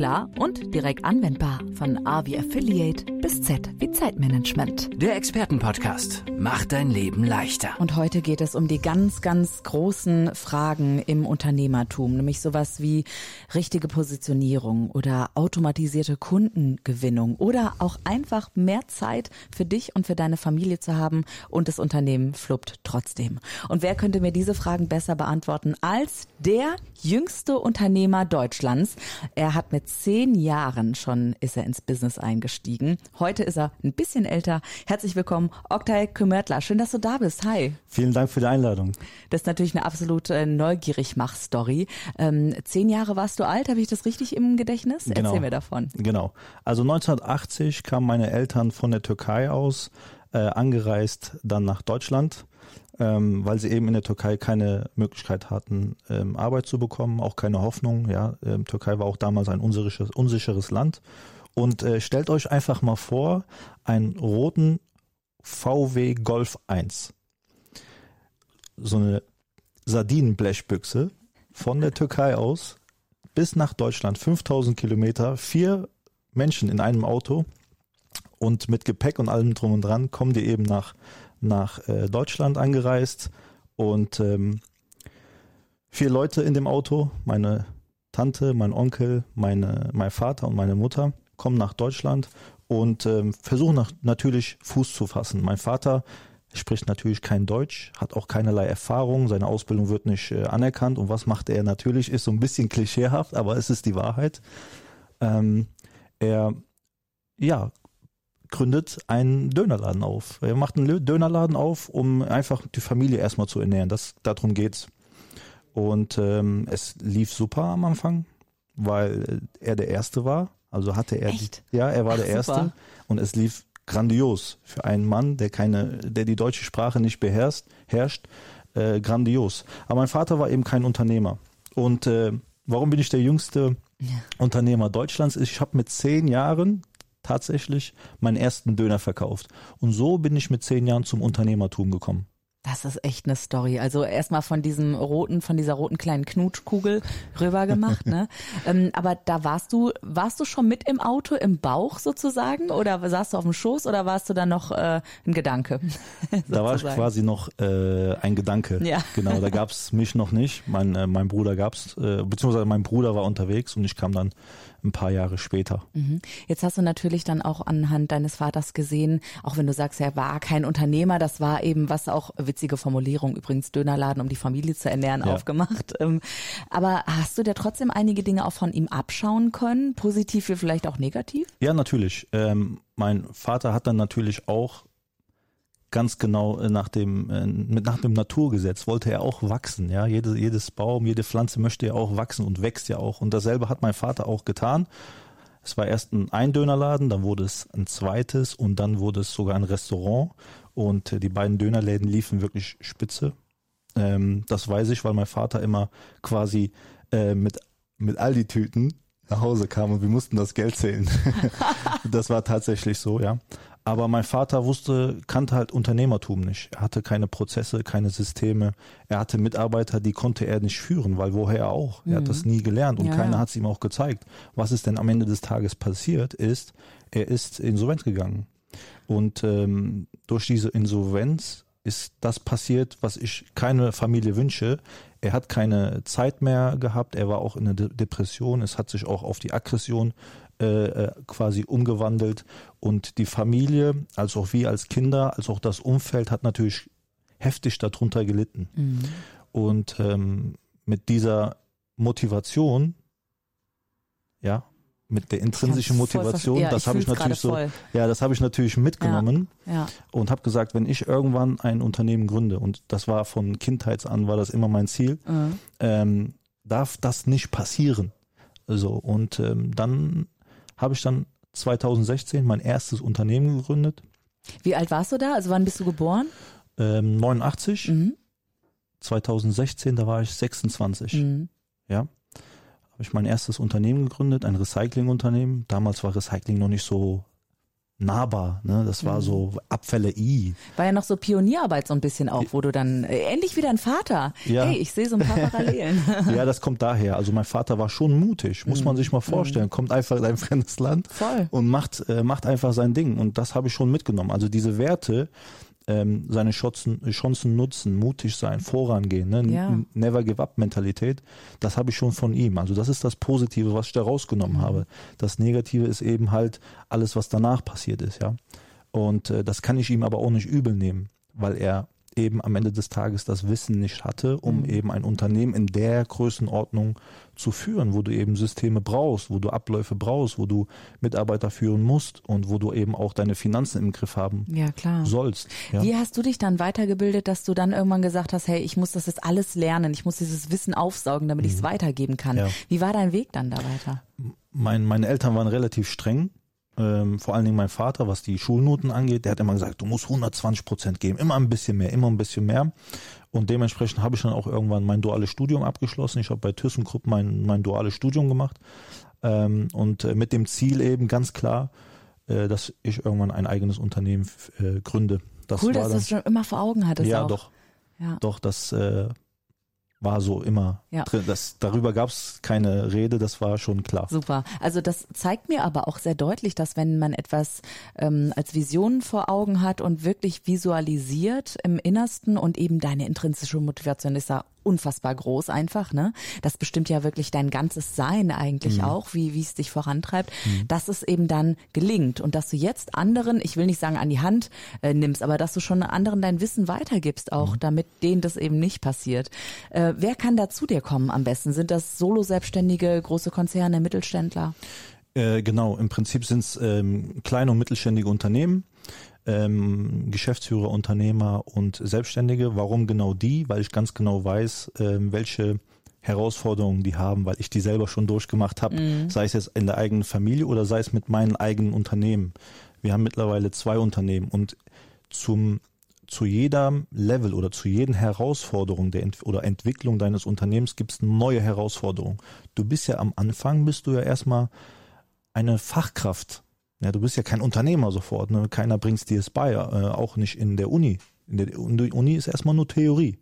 klar und direkt anwendbar. Von A wie Affiliate bis Z wie Zeitmanagement. Der Expertenpodcast macht dein Leben leichter. Und heute geht es um die ganz, ganz großen Fragen im Unternehmertum, nämlich sowas wie richtige Positionierung oder automatisierte Kundengewinnung oder auch einfach mehr Zeit für dich und für deine Familie zu haben und das Unternehmen fluppt trotzdem. Und wer könnte mir diese Fragen besser beantworten als der jüngste Unternehmer Deutschlands? Er hat mit zehn Jahren schon ist er ins Business eingestiegen. Heute ist er ein bisschen älter. Herzlich willkommen, Oktay Kümmertler. Schön, dass du da bist. Hi. Vielen Dank für die Einladung. Das ist natürlich eine absolute Neugierigmach-Story. Ähm, zehn Jahre warst du alt, habe ich das richtig im Gedächtnis? Genau. Erzähl mir davon. Genau. Also 1980 kamen meine Eltern von der Türkei aus, äh, angereist dann nach Deutschland, ähm, weil sie eben in der Türkei keine Möglichkeit hatten, ähm, Arbeit zu bekommen, auch keine Hoffnung. Ja, ähm, Türkei war auch damals ein unsicheres, unsicheres Land. Und äh, stellt euch einfach mal vor, einen roten VW Golf 1. So eine Sardinenblechbüchse von der Türkei aus bis nach Deutschland, 5000 Kilometer, vier Menschen in einem Auto und mit Gepäck und allem drum und dran kommen die eben nach, nach äh, Deutschland angereist und ähm, vier Leute in dem Auto, meine Tante, mein Onkel, meine, mein Vater und meine Mutter kommen nach Deutschland und ähm, versuchen nach, natürlich Fuß zu fassen. Mein Vater spricht natürlich kein Deutsch, hat auch keinerlei Erfahrung, seine Ausbildung wird nicht äh, anerkannt und was macht er natürlich, ist so ein bisschen klischeehaft, aber es ist die Wahrheit. Ähm, er ja, gründet einen Dönerladen auf. Er macht einen Dönerladen auf, um einfach die Familie erstmal zu ernähren. Das, darum geht's. Und ähm, es lief super am Anfang, weil er der Erste war. Also hatte er, Echt? ja, er war Ach, der Erste. super. Und es lief grandios für einen Mann, der keine, der die deutsche Sprache nicht beherrscht, herrscht, äh, grandios. Aber mein Vater war eben kein Unternehmer. Und äh, warum bin ich der jüngste Unternehmer Deutschlands? Ich habe mit zehn Jahren tatsächlich meinen ersten Döner verkauft. Und so bin ich mit zehn Jahren zum Unternehmertum gekommen. Das ist echt eine Story. Also erstmal von diesem roten, von dieser roten kleinen Knutschkugel rüber gemacht, ne? ähm, aber da warst du, warst du schon mit im Auto, im Bauch sozusagen? Oder saßt du auf dem Schoß oder warst du dann noch äh, ein Gedanke? Da war ich quasi noch äh, ein Gedanke. Ja. Genau, da gab's mich noch nicht. Mein, äh, mein Bruder gab's, äh, beziehungsweise mein Bruder war unterwegs und ich kam dann ein paar Jahre später. Mhm. Jetzt hast du natürlich dann auch anhand deines Vaters gesehen, auch wenn du sagst, er war kein Unternehmer, das war eben was auch witzige Formulierung übrigens Dönerladen, um die Familie zu ernähren, Ja. aufgemacht. Ähm, Aber hast du dir trotzdem einige Dinge auch von ihm abschauen können, positiv wie vielleicht auch negativ? Ja, natürlich. Ähm, mein Vater hat dann natürlich auch ganz genau äh, nach dem äh, mit nach dem Naturgesetz wollte er auch wachsen. Ja, Jede, jedes Baum, jede Pflanze möchte ja auch wachsen und wächst ja auch. Und dasselbe hat mein Vater auch getan. Es war erst ein Eindönerladen, dann wurde es ein zweites und dann wurde es sogar ein Restaurant. Und äh, die beiden Dönerläden liefen wirklich spitze. Ähm, das weiß ich, weil mein Vater immer quasi äh, mit mit Aldi-Tüten nach Hause kam und wir mussten das Geld zählen. das war tatsächlich so, ja. Aber mein Vater wusste, kannte halt Unternehmertum nicht. Er hatte keine Prozesse, keine Systeme. Er hatte Mitarbeiter, die konnte er nicht führen, weil woher auch? Er hat das nie gelernt und Ja, keiner hat es ihm auch gezeigt. Was ist denn am Ende des Tages passiert ist, er ist insolvent gegangen. Und ähm, durch diese Insolvenz ist das passiert, was ich keine Familie wünsche. Er hat keine Zeit mehr gehabt, er war auch in einer De Depression, es hat sich auch auf die Aggression äh, äh, quasi umgewandelt und die Familie, als auch wir als Kinder, als auch das Umfeld hat natürlich heftig darunter gelitten. Und ähm, mit dieser Motivation, ja, mit der intrinsischen voll Motivation. Ja, das habe ich natürlich so, gerade ja, das habe ich natürlich mitgenommen Ja. und habe gesagt, wenn ich irgendwann ein Unternehmen gründe und das war von Kindheits an war das immer mein Ziel, Mhm. ähm, darf das nicht passieren. So und ähm, dann habe ich dann 2016 mein erstes Unternehmen gegründet, Wie alt warst du da? Also wann bist du geboren? ähm, 89, Mhm. 2016, da war ich 26, Mhm. ja, habe ich mein erstes Unternehmen gegründet, ein Recyclingunternehmen. Damals war Recycling noch nicht so nahbar. Ne? Das war so Abfälle I. War ja noch so Pionierarbeit so ein bisschen auch, wo du dann äh, ähnlich wie dein Vater. Ja. Hey, ich sehe so ein paar Parallelen. Ja, das kommt daher. Also mein Vater war schon mutig, muss man sich mal vorstellen. Kommt einfach in ein fremdes Land Voll. und macht, äh, macht einfach sein Ding. Und das habe ich schon mitgenommen. Also diese Werte, ähm, seine Chancen, Chancen nutzen, mutig sein, vorangehen, ne? Ja. Never Give Up Mentalität, das habe ich schon von ihm. Also das ist das Positive, was ich da rausgenommen Mhm. habe. Das Negative ist eben halt alles, was danach passiert ist, ja. Und äh, das kann ich ihm aber auch nicht übel nehmen, weil er eben am Ende des Tages das Wissen nicht hatte, um eben ein Unternehmen in der Größenordnung zu führen, wo du eben Systeme brauchst, wo du Abläufe brauchst, wo du Mitarbeiter führen musst und wo du eben auch deine Finanzen im Griff haben Ja, klar. sollst. Ja. Wie hast du dich dann weitergebildet, dass du dann irgendwann gesagt hast, hey, ich muss das jetzt alles lernen, ich muss dieses Wissen aufsaugen, damit ich es weitergeben kann. Ja. Wie war dein Weg dann da weiter? Mein, meine Eltern waren relativ streng. Ähm, vor allen Dingen mein Vater, was die Schulnoten angeht, der hat immer gesagt, du musst 120 Prozent geben, immer ein bisschen mehr, immer ein bisschen mehr. Und dementsprechend habe ich dann auch irgendwann mein duales Studium abgeschlossen. Ich habe bei ThyssenKrupp mein, mein duales Studium gemacht. Ähm, und äh, mit dem Ziel eben ganz klar, äh, dass ich irgendwann ein eigenes Unternehmen äh, gründe. Das cool, dass du das schon immer vor Augen hattest ja, auch. doch, Ja. doch, das äh, war so immer Ja. drin. Das, darüber gab es keine Rede, das war schon klar. Super. Also das zeigt mir aber auch sehr deutlich, dass wenn man etwas ähm, als Vision vor Augen hat und wirklich visualisiert im Innersten und eben deine intrinsische Motivation ist da unfassbar groß einfach, ne? Das bestimmt ja wirklich dein ganzes Sein eigentlich auch, wie wie es dich vorantreibt, dass es eben dann gelingt und dass du jetzt anderen, ich will nicht sagen an die Hand äh, nimmst, aber dass du schon anderen dein Wissen weitergibst auch, damit denen das eben nicht passiert. Äh, wer kann da zu dir kommen am besten? Sind das Solo-Selbstständige, große Konzerne, Mittelständler? Äh, genau, im Prinzip sind es ähm, kleine und mittelständige Unternehmen, ähm, Geschäftsführer, Unternehmer und Selbstständige. Warum genau die? Weil ich ganz genau weiß, ähm, welche Herausforderungen die haben, weil ich die selber schon durchgemacht habe, sei es jetzt in der eigenen Familie oder sei es mit meinen eigenen Unternehmen. Wir haben mittlerweile zwei Unternehmen und zum zu jedem Level oder zu jeden Herausforderung der Ent oder Entwicklung deines Unternehmens gibt es neue Herausforderungen. Du bist ja am Anfang, bist du ja erstmal eine Fachkraft. Ja, du bist ja kein Unternehmer sofort. Ne? Keiner bringt's dir es bei, äh, auch nicht in der Uni. In der Uni ist erstmal nur Theorie.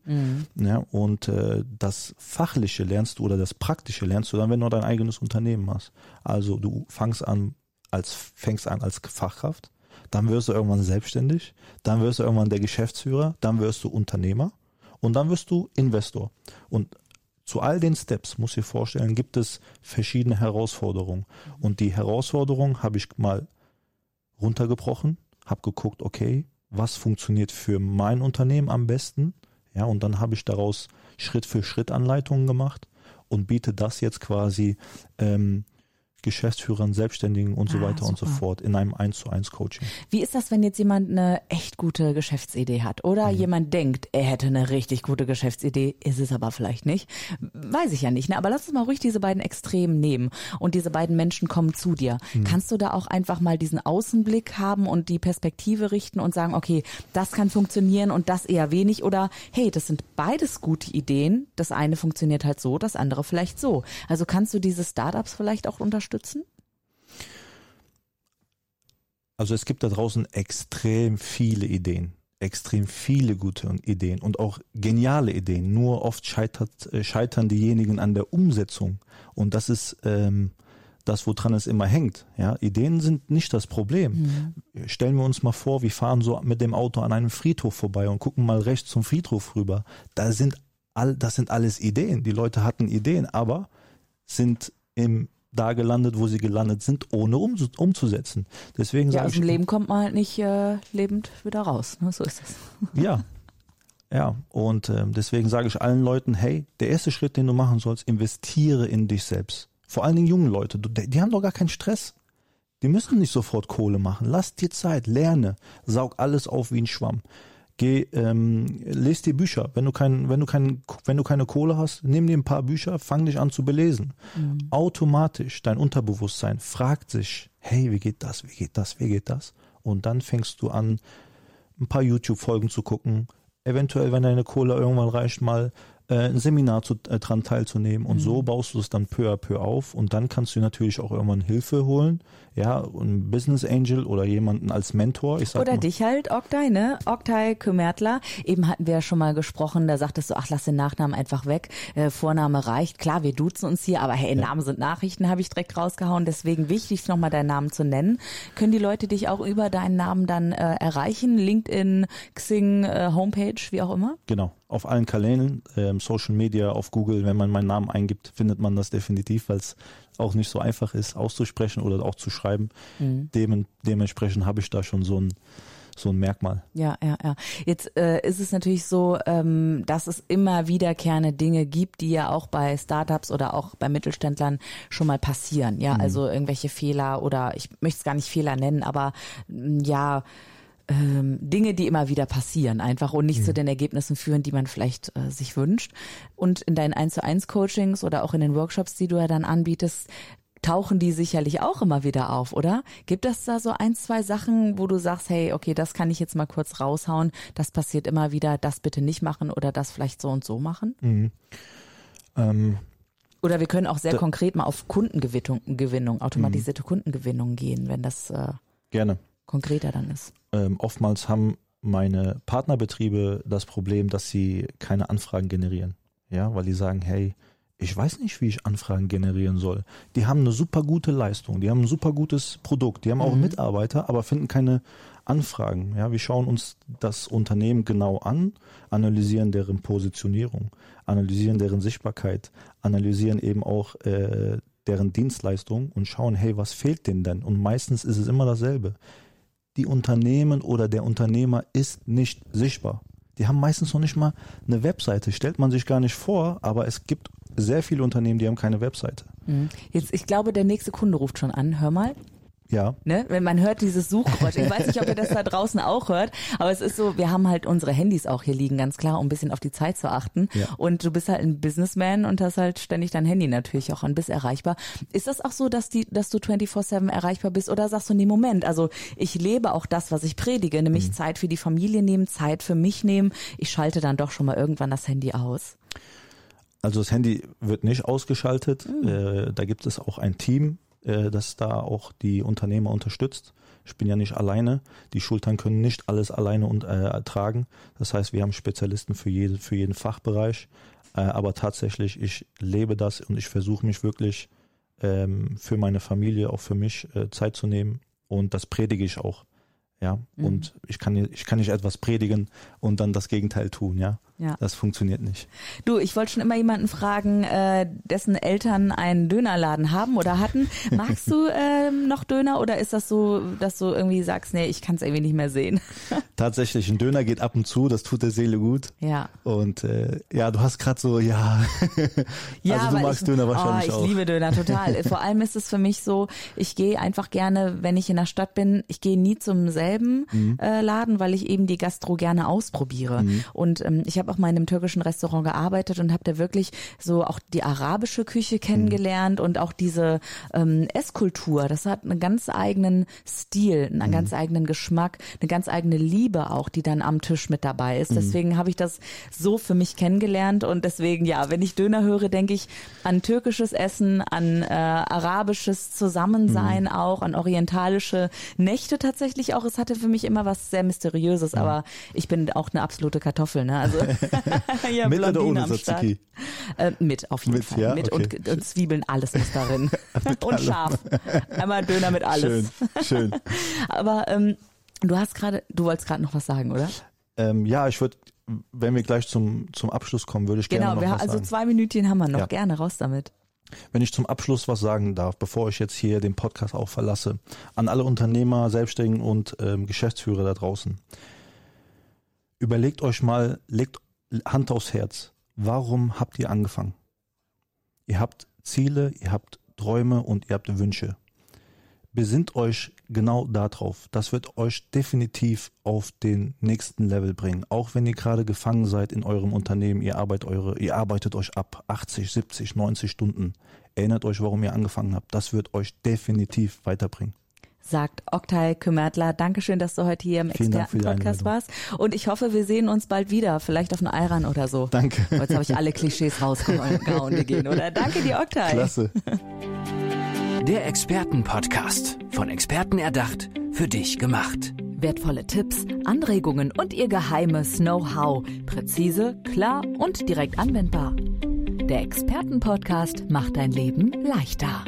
Ja, und äh, das Fachliche lernst du oder das Praktische lernst du dann, wenn du dein eigenes Unternehmen hast. Also du fangst an als fängst an als Fachkraft, dann wirst du irgendwann selbstständig, dann wirst du irgendwann der Geschäftsführer, dann wirst du Unternehmer und dann wirst du Investor. Und zu all den Steps, muss ich vorstellen, gibt es verschiedene Herausforderungen. Und die Herausforderung habe ich mal runtergebrochen, habe geguckt, okay, was funktioniert für mein Unternehmen am besten? Ja, und dann habe ich daraus Schritt für Schritt Anleitungen gemacht und biete das jetzt quasi ähm, Geschäftsführern, Selbstständigen und so Ah, weiter und so super. fort in einem 1 zu 1 Coaching. Wie ist das, wenn jetzt jemand eine echt gute Geschäftsidee hat oder jemand denkt, er hätte eine richtig gute Geschäftsidee, ist es aber vielleicht nicht? Weiß ich ja nicht, ne? aber lass uns mal ruhig diese beiden Extremen nehmen und diese beiden Menschen kommen zu dir. Kannst du da auch einfach mal diesen Außenblick haben und die Perspektive richten und sagen, okay, das kann funktionieren und das eher wenig oder hey, das sind beides gute Ideen, das eine funktioniert halt so, das andere vielleicht so. Also kannst du diese Startups vielleicht auch unterstützen? Also es gibt da draußen extrem viele Ideen, extrem viele gute Ideen und auch geniale Ideen. Nur oft scheitert, äh, scheitern diejenigen an der Umsetzung. Und das ist ähm, das, woran es immer hängt. Ja, Ideen sind nicht das Problem. Stellen wir uns mal vor, wir fahren so mit dem Auto an einem Friedhof vorbei und gucken mal rechts zum Friedhof rüber. Da sind all, das sind alles Ideen. Die Leute hatten Ideen, aber sind im da gelandet, wo sie gelandet sind, ohne um, umzusetzen. Deswegen Ja, aus dem Leben kommt man halt nicht äh, lebend wieder raus. Ne? So ist es. Ja. Ja, und ähm, deswegen sage ich allen Leuten, hey, der erste Schritt, den du machen sollst, investiere in dich selbst. Vor allen Dingen junge Leute, du, die haben doch gar keinen Stress. Die müssen nicht sofort Kohle machen. Lass dir Zeit, lerne, saug alles auf wie ein Schwamm. Geh, ähm, lest dir Bücher. Wenn du kein, wenn du kein, wenn du keine Kohle hast, nimm dir ein paar Bücher, fang dich an zu belesen. Automatisch, dein Unterbewusstsein fragt sich, hey, wie geht das, wie geht das, wie geht das? Und dann fängst du an, ein paar YouTube-Folgen zu gucken. Eventuell, wenn deine Kohle irgendwann reicht, mal ein Seminar zu, äh, dran teilzunehmen und Mhm. so baust du es dann peu à peu auf und dann kannst du natürlich auch irgendwann Hilfe holen, ja, ein Business Angel oder jemanden als Mentor. Ich sag Oder mal, dich halt, Oktay, ne? Oktay Kümertler. Eben hatten wir ja schon mal gesprochen, da sagtest du, ach, lass den Nachnamen einfach weg. Äh, Vorname reicht. Klar, wir duzen uns hier, aber hey, Namen sind Nachrichten, habe ich direkt rausgehauen. Deswegen wichtig, nochmal deinen Namen zu nennen. Können die Leute dich auch über deinen Namen dann äh, erreichen? LinkedIn, Xing, äh, Homepage, wie auch immer? Genau, auf allen Kanälen, ähm, Social Media, auf Google, wenn man meinen Namen eingibt, findet man das definitiv, weil es auch nicht so einfach ist auszusprechen oder auch zu schreiben. Mhm. Dem, dementsprechend habe ich da schon so ein, so ein Merkmal. Ja, ja, ja. Jetzt äh, ist es natürlich so, ähm, dass es immer wiederkehrende Dinge gibt, die ja auch bei Startups oder auch bei Mittelständlern schon mal passieren. Ja, also irgendwelche Fehler oder ich möchte es gar nicht Fehler nennen, aber ja, ähm, Dinge, die immer wieder passieren, einfach und nicht zu den Ergebnissen führen, die man vielleicht äh, sich wünscht. Und in deinen 1 zu 1 Coachings oder auch in den Workshops, die du ja dann anbietest, tauchen die sicherlich auch immer wieder auf, oder? Gibt es da so ein, zwei Sachen, wo du sagst, hey, okay, das kann ich jetzt mal kurz raushauen, das passiert immer wieder, das bitte nicht machen oder das vielleicht so und so machen? Ähm, Oder wir können auch sehr konkret mal auf Kundengewinnung, Gewinnung, automatisierte Kundengewinnung gehen, wenn das äh, gerne. Konkreter dann ist. Ähm, oftmals haben meine Partnerbetriebe das Problem, dass sie keine Anfragen generieren. Ja, weil die sagen, hey, ich weiß nicht, wie ich Anfragen generieren soll. Die haben eine super gute Leistung, die haben ein super gutes Produkt, die haben auch Mitarbeiter, aber finden keine Anfragen. Ja, wir schauen uns das Unternehmen genau an, analysieren deren Positionierung, analysieren deren Sichtbarkeit, analysieren eben auch äh, deren Dienstleistung und schauen, hey, was fehlt denen denn? Und meistens ist es immer dasselbe die Unternehmen oder der Unternehmer ist nicht sichtbar. Die haben meistens noch nicht mal eine Webseite. Stellt man sich gar nicht vor, aber es gibt sehr viele Unternehmen, die haben keine Webseite. Mhm. Jetzt, ich glaube, der nächste Kunde ruft schon an. Hör mal. Ja, Ne? Wenn man hört dieses Suchgeräusch. Ich weiß nicht, ob ihr das da draußen auch hört, aber es ist so, wir haben halt unsere Handys auch hier liegen, ganz klar, um ein bisschen auf die Zeit zu achten. Ja. Und du bist halt ein Businessman und hast halt ständig dein Handy natürlich auch an, bist erreichbar. Ist das auch so, dass die, dass du 24-7 erreichbar bist oder sagst du, nee, Moment, also ich lebe auch das, was ich predige, nämlich Zeit für die Familie nehmen, Zeit für mich nehmen. Ich schalte dann doch schon mal irgendwann das Handy aus. also das Handy wird nicht ausgeschaltet. Äh, da gibt es auch ein Team, äh, das da auch die Unternehmer unterstützt. Ich bin ja nicht alleine. Die Schultern können nicht alles alleine und, äh, ertragen. Das heißt, wir haben Spezialisten für, jede, für jeden Fachbereich. Äh, aber tatsächlich, ich lebe das und ich versuche mich wirklich ähm, für meine Familie, auch für mich äh, Zeit zu nehmen. Und das predige ich auch. Ja, und ich kann, ich kann nicht etwas predigen und dann das Gegenteil tun, ja. Ja. Das funktioniert nicht. Du, ich wollte schon immer jemanden fragen, äh, dessen Eltern einen Dönerladen haben oder hatten. Magst du ähm, noch Döner oder ist das so, dass du irgendwie sagst, nee, ich kann es irgendwie nicht mehr sehen? Tatsächlich, ein Döner geht ab und zu, das tut der Seele gut. Ja. Und äh, ja, du hast gerade so, ja. Ja, also du magst ich, Döner wahrscheinlich oh, ich auch. liebe Döner total. Vor allem ist es für mich so, ich gehe einfach gerne, wenn ich in der Stadt bin, ich gehe nie zum selben Mhm. äh, Laden, weil ich eben die Gastro gerne ausprobiere. Und ähm, ich habe auch mal in einem türkischen Restaurant gearbeitet und habe da wirklich so auch die arabische Küche kennengelernt und auch diese ähm, Esskultur. Das hat einen ganz eigenen Stil, einen Mhm. ganz eigenen Geschmack, eine ganz eigene Liebe auch, die dann am Tisch mit dabei Mhm. ist. Deswegen habe ich das so für mich kennengelernt und deswegen, ja, wenn ich Döner höre, denke ich an türkisches Essen, an äh, arabisches Zusammensein Mhm. auch, an orientalische Nächte tatsächlich auch. Es hatte für mich immer was sehr Mysteriöses, aber ich bin auch eine absolute Kartoffel, ne? Also ja, Mit oder ohne. Tzatziki? Äh, mit, auf jeden Mit, Fall. ja? Mit Okay. und, und Zwiebeln, alles muss darin. und scharf. Einmal Döner mit alles. Schön, schön. Aber ähm, du hast gerade, du wolltest gerade noch was sagen, oder? ähm, ja, ich würde, wenn wir gleich zum, zum Abschluss kommen, würde ich gerne Genau, noch wir, was also sagen. zwei Minütchen haben wir noch. Ja. Gerne raus damit. Wenn ich zum Abschluss was sagen darf, bevor ich jetzt hier den Podcast auch verlasse, an alle Unternehmer, Selbstständigen und ähm, Geschäftsführer da draußen. Überlegt euch mal, legt Hand aufs Herz. Warum habt ihr angefangen? Ihr habt Ziele, ihr habt Träume und ihr habt Wünsche. Besinnt euch genau darauf. Das wird euch definitiv auf den nächsten Level bringen. Auch wenn ihr gerade gefangen seid in eurem Unternehmen, ihr arbeitet, eure, ihr arbeitet euch ab 80, 70, 90 Stunden. Erinnert euch, warum ihr angefangen habt. Das wird euch definitiv weiterbringen. Sagt Oktay Kümmertler. Dankeschön, dass du heute hier im Expertenpodcast warst. Und ich hoffe, wir sehen uns bald wieder, vielleicht auf einer Ayran oder so. Danke. Jetzt habe ich alle Klischees rausgehauen, die gehen, oder? Danke dir, Oktay. Klasse. Der Expertenpodcast. Von Experten erdacht, für dich gemacht. Wertvolle Tipps, Anregungen und ihr geheimes Know-how. Präzise, klar und direkt anwendbar. Der Expertenpodcast macht dein Leben leichter.